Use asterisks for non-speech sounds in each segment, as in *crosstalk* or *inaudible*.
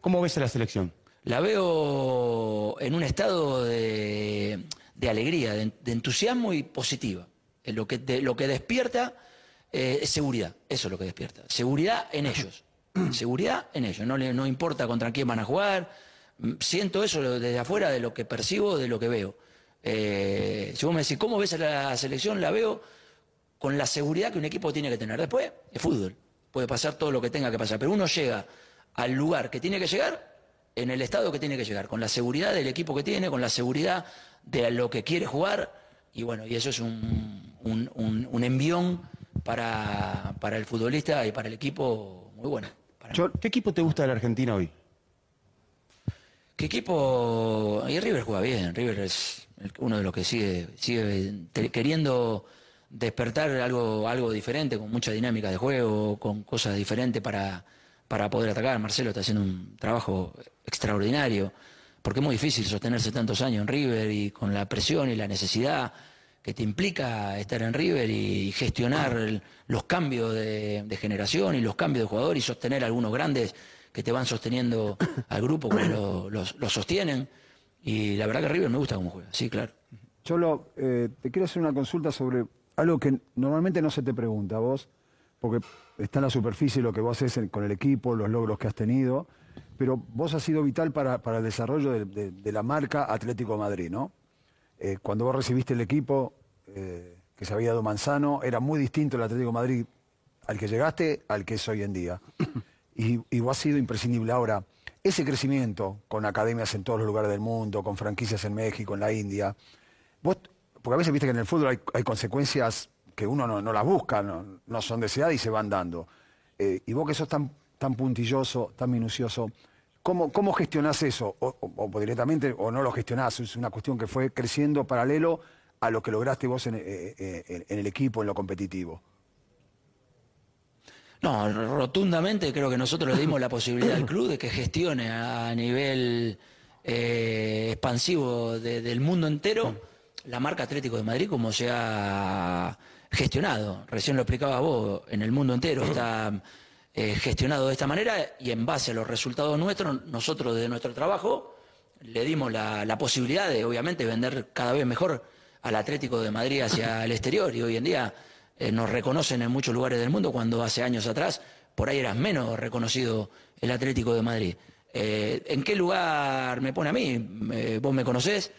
¿Cómo ves a la selección? La veo en un estado de, alegría, de, entusiasmo y positiva. Lo que, lo que despierta eh, es seguridad, eso es lo que despierta. Seguridad en ellos, seguridad en ellos. No, no importa contra quién van a jugar, siento eso desde afuera de lo que percibo, de lo que veo. Eh, si vos me decís, ¿cómo ves a la selección? La veo con la seguridad que un equipo tiene que tener. Después, es fútbol, puede pasar todo lo que tenga que pasar, pero uno llega al lugar que tiene que llegar en el estado que tiene que llegar, con la seguridad del equipo que tiene, con la seguridad de lo que quiere jugar, y bueno, y eso es un, un, envión para, para, el futbolista y para el equipo muy bueno. ¿Qué equipo te gusta de la Argentina hoy? ¿Qué equipo? Y River juega bien, River es uno de los que sigue, sigue queriendo despertar algo, algo diferente, con mucha dinámica de juego, con cosas diferentes para para poder atacar. Marcelo está haciendo un trabajo extraordinario, porque es muy difícil sostenerse tantos años en River y con la presión y la necesidad que te implica estar en River y gestionar los cambios de, generación y los cambios de jugador y sostener algunos grandes que te van sosteniendo *coughs* al grupo como lo, sostienen. Y la verdad que River me gusta cómo juega, sí, claro. Cholo, eh, te quiero hacer una consulta sobre algo que normalmente no se te pregunta vos porque está en la superficie lo que vos haces con el equipo, los logros que has tenido, pero vos has sido vital para, el desarrollo de, la marca Atlético Madrid, ¿no? Eh, cuando vos recibiste el equipo eh, que se había dado Manzano, era muy distinto el Atlético Madrid al que llegaste al que es hoy en día. Y, y vos has sido imprescindible. Ahora, ese crecimiento con academias en todos los lugares del mundo, con franquicias en México, en la India, vos, porque a veces viste que en el fútbol hay, hay consecuencias que uno no, las busca, no, son deseadas y se van dando. Eh, y vos que sos tan, tan puntilloso, tan minucioso, ¿cómo, cómo gestionás eso? O, directamente, o no lo gestionás, es una cuestión que fue creciendo paralelo a lo que lograste vos en, eh, eh, el equipo, en lo competitivo. No, rotundamente creo que nosotros le dimos la posibilidad al club de que gestione a nivel expansivo del mundo entero la marca Atlético de Madrid como sea gestionado. Recién lo explicaba vos, en el mundo entero está eh, gestionado de esta manera y en base a los resultados nuestros, nosotros de nuestro trabajo le dimos la, posibilidad de, obviamente, vender cada vez mejor al Atlético de Madrid hacia el exterior y hoy en día eh, nos reconocen en muchos lugares del mundo cuando hace años atrás por ahí era menos reconocido el Atlético de Madrid. Eh, ¿En qué lugar me pone a mí? vos me conocés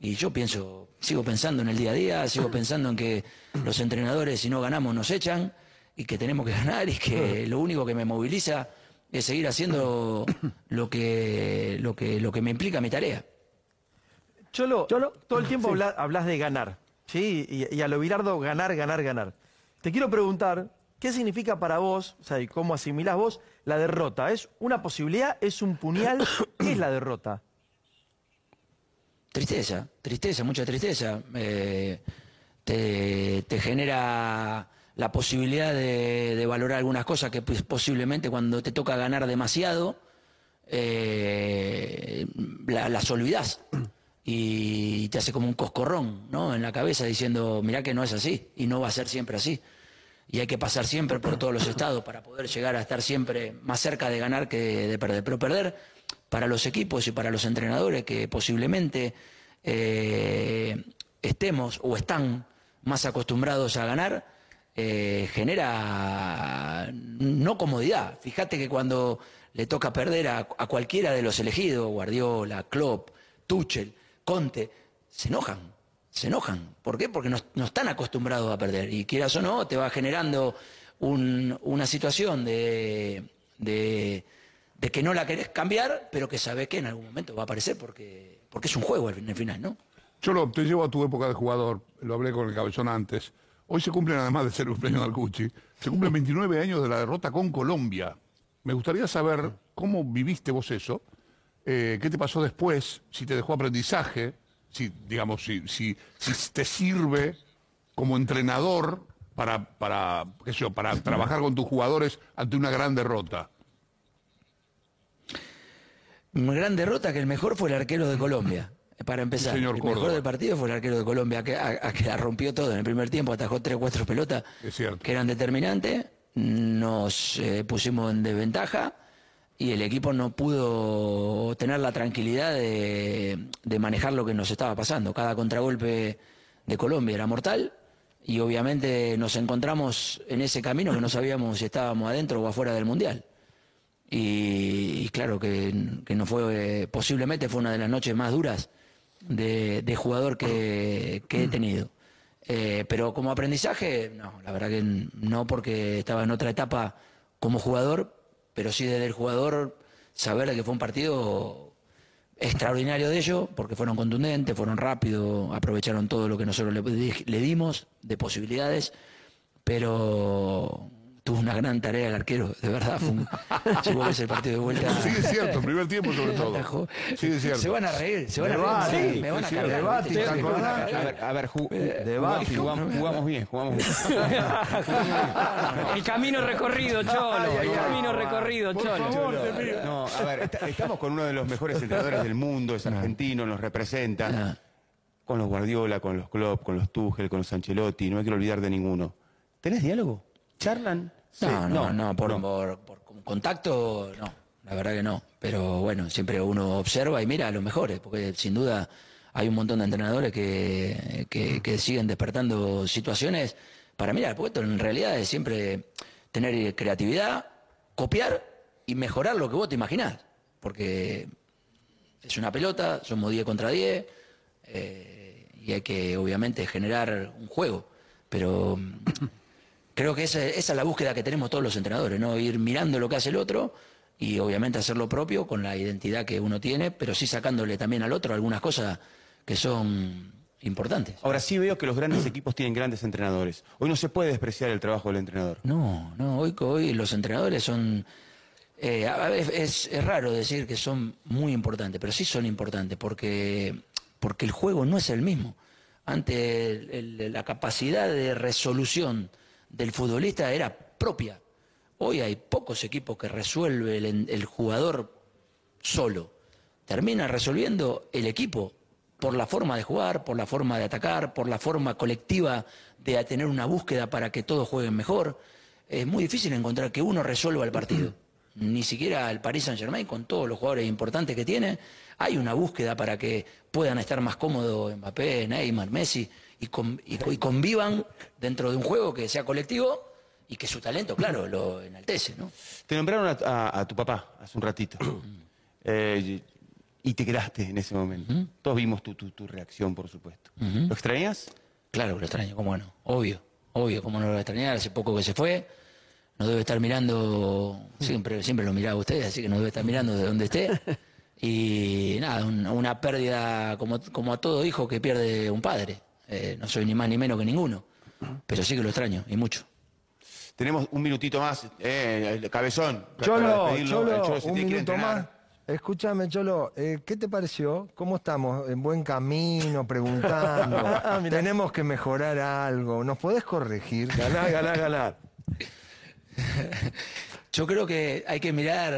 y yo pienso, sigo pensando en el día a día, sigo pensando en que los entrenadores si no ganamos nos echan y que tenemos que *laughs* ganar y que lo único que me moviliza es seguir haciendo lo que, lo que, lo que me implica mi tarea. Cholo, todo el tiempo hablas, de ganar, ¿sí? Y, y, a lo Bilardo, ganar, ganar, ganar. Te quiero preguntar, ¿qué significa para vos, o sea, y cómo asimilás vos la derrota? ¿Es una posibilidad? ¿Es un puñal? ¿Qué es la derrota? Tristeza, tristeza, mucha tristeza. Eh, te, genera la posibilidad de, valorar algunas cosas que pues, posiblemente cuando te toca ganar demasiado, eh, las olvidas y te hace como un coscorrón ¿no? en la cabeza diciendo, mirá que no es así y no va a ser siempre así. Y hay que pasar siempre por todos los estados para poder llegar a estar siempre más cerca de ganar que de perder. Pero perder para los equipos y para los entrenadores que posiblemente eh, estemos o están más acostumbrados a ganar, eh, genera no comodidad. Fíjate que cuando le toca perder a, cualquiera de los elegidos, Guardiola, Klopp, Tuchel, Conte, se enojan, se enojan. ¿Por qué? Porque no, están acostumbrados a perder. Y quieras o no, te va generando una situación de de que no la querés cambiar, pero que sabés que en algún momento va a aparecer porque, porque es un juego en el final, ¿no? Yo lo, te llevo a tu época de jugador, lo hablé con el cabezón antes. Hoy se cumplen, además de ser un premio al Cuchi, se cumplen 29 años de la derrota con Colombia. Me gustaría saber cómo viviste vos eso, eh, qué te pasó después, si te dejó aprendizaje, si, digamos, si, si, si te sirve como entrenador para, para, qué sé para trabajar con tus jugadores ante una gran derrota. Una gran derrota que el mejor fue el arquero de Colombia. *laughs* Para empezar, el mejor del partido fue el arquero de Colombia, que, a, que la rompió todo en el primer tiempo, atajó tres o cuatro pelotas que eran determinantes, nos eh, pusimos en desventaja y el equipo no pudo tener la tranquilidad de, de manejar lo que nos estaba pasando. Cada contragolpe de Colombia era mortal y obviamente nos encontramos en ese camino que no sabíamos si estábamos adentro o afuera del Mundial. Y, y claro que, que no fue, eh, posiblemente fue una de las noches más duras de, de jugador que, que he tenido. Eh, pero como aprendizaje, no, la verdad que no porque estaba en otra etapa como jugador, pero sí desde el jugador saber que fue un partido extraordinario de ellos, porque fueron contundentes, fueron rápidos, aprovecharon todo lo que nosotros le, le dimos de posibilidades, pero tuvo una gran tarea el arquero, de verdad. Fue un, *laughs* llegó ese partido de vuelta. Sigue cierto, primer tiempo sobre todo. Atajó. Sigue cierto. Se van a reír, se van a reír. Sí, me van a sí, cargar. debate, ¿viste? ¿te Me van a acordás? A cargar. ver, a ver, ju- Debate. jugamos, jugamos bien, jugamos bien. El camino recorrido, Cholo. El camino recorrido, Cholo. No, a ver, esta- estamos con uno de los mejores entrenadores del mundo, es argentino, nos representa. Ah. Con los Guardiola, con los Klopp, con los Tuchel, con los Ancelotti, no me quiero olvidar de ninguno. ¿Tenés diálogo? ¿Charlan? Sí, No, no, no, por, por- por contacto, no, la verdad que no. Pero bueno, siempre uno observa y mira a los mejores, porque sin duda hay un montón de entrenadores que, que, que siguen despertando situaciones para mirar, porque esto en realidad es siempre tener creatividad, copiar y mejorar lo que vos te imaginás. Porque es una pelota, somos 10 contra 10, eh, y hay que obviamente generar un juego. Pero creo que esa, esa es la búsqueda que tenemos todos los entrenadores, ¿no? Ir mirando lo que hace el otro y obviamente hacer lo propio con la identidad que uno tiene, pero sí sacándole también al otro algunas cosas que son importantes. Ahora sí veo que los grandes *clears throat* equipos tienen grandes entrenadores. Hoy no se puede despreciar el trabajo del entrenador. No, no, hoy, hoy los entrenadores son... eh, es, es raro decir que son muy importantes, pero sí son importantes porque, porque el juego no es el mismo. El- el- la capacidad de resolución del futbolista era propia. Hoy hay pocos equipos que resuelve el, jugador solo. Termina resolviendo el equipo por la forma de jugar, por la forma de atacar, por la forma colectiva de tener una búsqueda para que todos jueguen mejor. Es muy difícil encontrar que uno resuelva el partido. *clears throat* Ni siquiera el Paris Saint Germain, con todos los jugadores importantes que tiene, hay una búsqueda para que puedan estar más cómodos Mbappé, Neymar, Messi y, con- y co- y convivan dentro de un juego que sea colectivo y que su talento, claro, lo enaltece, ¿no? Te nombraron a, a- a tu papá hace un ratito. *clears throat* Eh, y te quedaste en ese momento. Todos vimos tu, tu- tu reacción, por supuesto. ¿Lo extrañas? Claro que lo extraño, cómo no. Obvio, obvio, cómo no lo voy a extrañar. Hace poco que se fue. No debe estar mirando, siempre, siempre lo miraba usted, así que no debe estar mirando de donde esté. Y nada, un- una pérdida como, como a todo hijo que pierde un padre. Eh, no soy ni más ni menos que ninguno. Pero sí que lo extraño, y mucho. Tenemos un minutito más. Eh, el cabezón. Cholo, un minuto entrenar. más. Escúchame, Cholo, eh, ¿qué te pareció? ¿Cómo estamos? ¿En buen camino? Preguntando. *laughs* Tenemos que mejorar algo. ¿Nos podés corregir? Ganar, ganar, ganar. *laughs* Yo creo que hay que mirar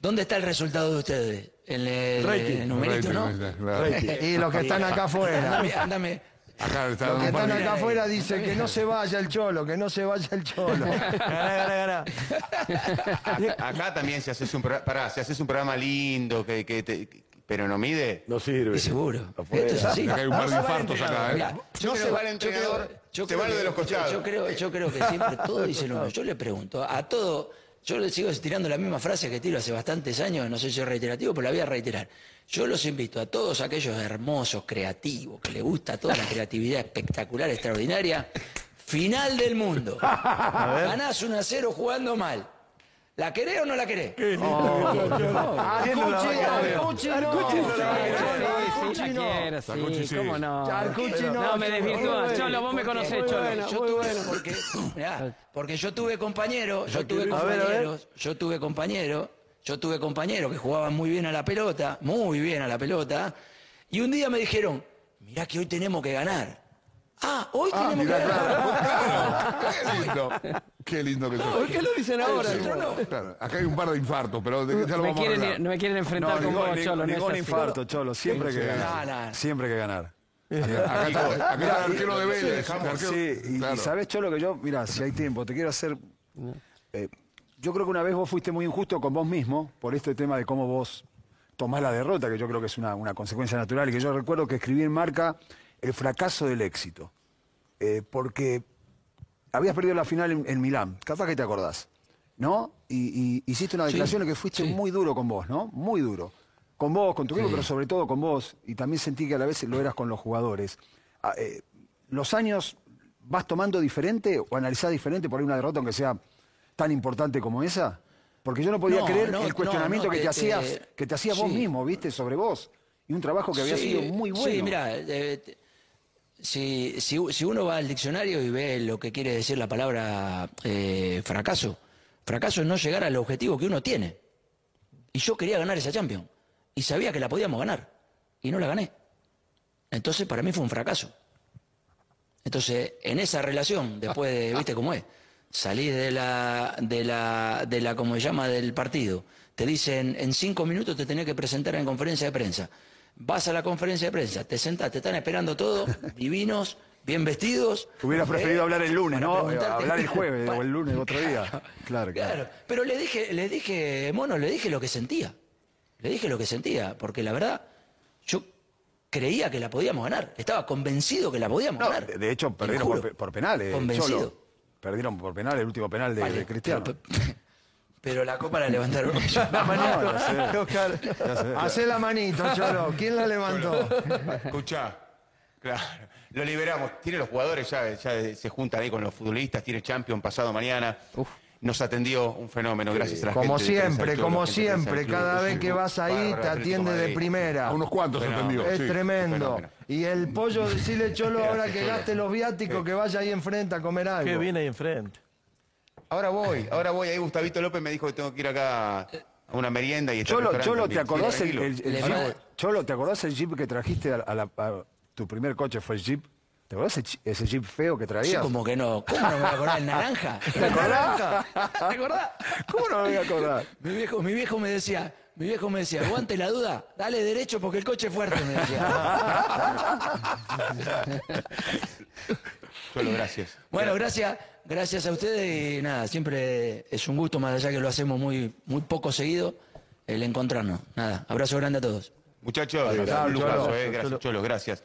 dónde está el resultado de ustedes. En el, Rating. el numerito, ¿no? Claro. Y los que están acá afuera. Ándame, ándame. Acá está Los que están acá afuera dicen que no se vaya el Cholo, que no se vaya el Cholo. Ganá, ganá, ganá. Acá, también si haces un programa, pará, si haces un programa lindo, que, que te- pero no mide. No sirve. Y seguro. Esto es así. Acá hay un par de infartos acá, ¿eh? Mirá, yo No se creo- va el yo entrenador, creo- yo se va lo de los costados. Yo, yo creo, yo creo que siempre todo dice lo mismo. Yo le pregunto, a todo, yo le sigo tirando la misma frase que tiro hace bastantes años, no sé si es reiterativo, pero la voy a reiterar. Yo los invito a todos aquellos hermosos, creativos, que les gusta toda la creatividad espectacular, extraordinaria. Final del mundo. *laughs* Ganás 1 a 0 jugando mal. ¿La querés o no la querés? Arcucci, Arcucci no. Arcucci no. Sacuchi, sí, sí. cómo no. Arcucci no. No, me desvirtúas. Cholo, vos me conocés, Cholo. Yo tuve, porque, mirá, porque yo tuve compañeros, yo tuve compañeros, yo tuve compañeros, yo tuve compañeros que jugaban muy bien a la pelota, muy bien a la pelota, y un día me dijeron, mirá que hoy tenemos que ganar. Ah, hoy Ah, tenemos mirá, que claro. Qué lindo. Qué lindo que ¿Por qué lo dicen ahora? Claro, acá hay un par de infartos, pero de- ya lo Me vamos a quieren, no me quieren enfrentar con vos, Cholo. ningún así. infarto, Cholo. Siempre que ganar. Siempre que ganar. Acá está, acá el arquero de Vélez. Sí, y, sabes, Cholo, que yo, mira, si hay tiempo, te quiero hacer. eh, yo creo que una vez vos fuiste muy injusto con vos mismo por este tema de cómo vos tomás la derrota, que yo creo que es una, una consecuencia natural, y que yo recuerdo que escribí en marca el fracaso del éxito. Eh, porque habías perdido la final en, en Milán, capaz que te acordás, ¿no? Y, y hiciste una declaración en que fuiste muy duro con vos, ¿no? Muy duro. Con vos, con tu equipo, pero sobre todo con vos. Y también sentí que a la vez lo eras con los jugadores. Ah, eh, ¿Los años vas tomando diferente o analizás diferente por ahí una derrota, aunque sea tan importante como esa? Porque yo no podía No, creer no, el cuestionamiento no, que, te- te hacías, que te hacías vos mismo, ¿viste? Sobre vos. Y un trabajo que había Sí, sido muy bueno. Sí, mira, eh, si, si, si uno va al diccionario y ve lo que quiere decir la palabra eh, fracaso, fracaso es no llegar al objetivo que uno tiene. Y yo quería ganar esa Champions. Y sabía que la podíamos ganar. Y no la gané. Entonces para mí fue un fracaso. Entonces, en esa relación, después de, ¿viste cómo es? Salís de la, de la, de la, como se llama, del partido. Te dicen, en cinco minutos te tenés que presentar en conferencia de prensa. Vas a la conferencia de prensa, te sentás, te están esperando todos, *laughs* divinos, bien vestidos. Hubieras preferido Eh, hablar el lunes, ¿no? Hablar el jueves *laughs* o el lunes otro día. *laughs* Claro, claro. Claro, pero le dije, le dije, mono, le dije lo que sentía. Le dije lo que sentía, porque la verdad, yo creía que la podíamos ganar. Estaba convencido que la podíamos No, ganar. de, hecho, perdieron por, pe- por penales. Convencido. Cholo. Perdieron por penal, el último penal de, Vale, de Cristiano. Pero, pero la copa la levantaron *laughs* ellos. La manito, No, ya sé. Oscar. Ya sé. Hacé la manito, Cholo. ¿Quién la levantó? Escuchá, claro, lo liberamos. Tiene los jugadores, ya, ya se juntan ahí con los futbolistas, tiene Champions pasado mañana. Nos atendió un fenómeno, gracias a la Como gente. siempre, como siempre. Club. Cada vez que vas ahí te atiende de primera. A unos cuantos Bueno, atendió. Es sí. tremendo. fenómeno. Y el pollo, decirle Cholo ahora que gaste los viáticos, que vaya ahí enfrente a comer algo. Qué viene ahí enfrente. Ahora voy, ahora voy. Ahí Gustavito López me dijo que tengo que ir acá a una merienda y está Cholo, Cholo, ¿te acordás Sí, el, Jeep? Cholo, ¿te acordás el Jeep que trajiste a, a la- a- tu primer coche fue el Jeep? ¿Te acordás ese, ese Jeep feo que Sí, traías? como que no. ¿Cómo no me voy a acordar? ¿El naranja? *laughs* ¿El naranja? ¿Te acordás? ¿Cómo no me voy a acordar? Mi viejo, mi viejo me decía, mi viejo me decía, aguante la duda, dale derecho porque el coche es fuerte, me decía. *laughs* Cholo, gracias. Bueno, gracias, gracias a ustedes y nada, siempre es un gusto, más allá que lo hacemos muy, muy poco seguido, el encontrarnos. Nada, abrazo grande a todos. Muchachos, eh. Gracias, Cholo, gracias.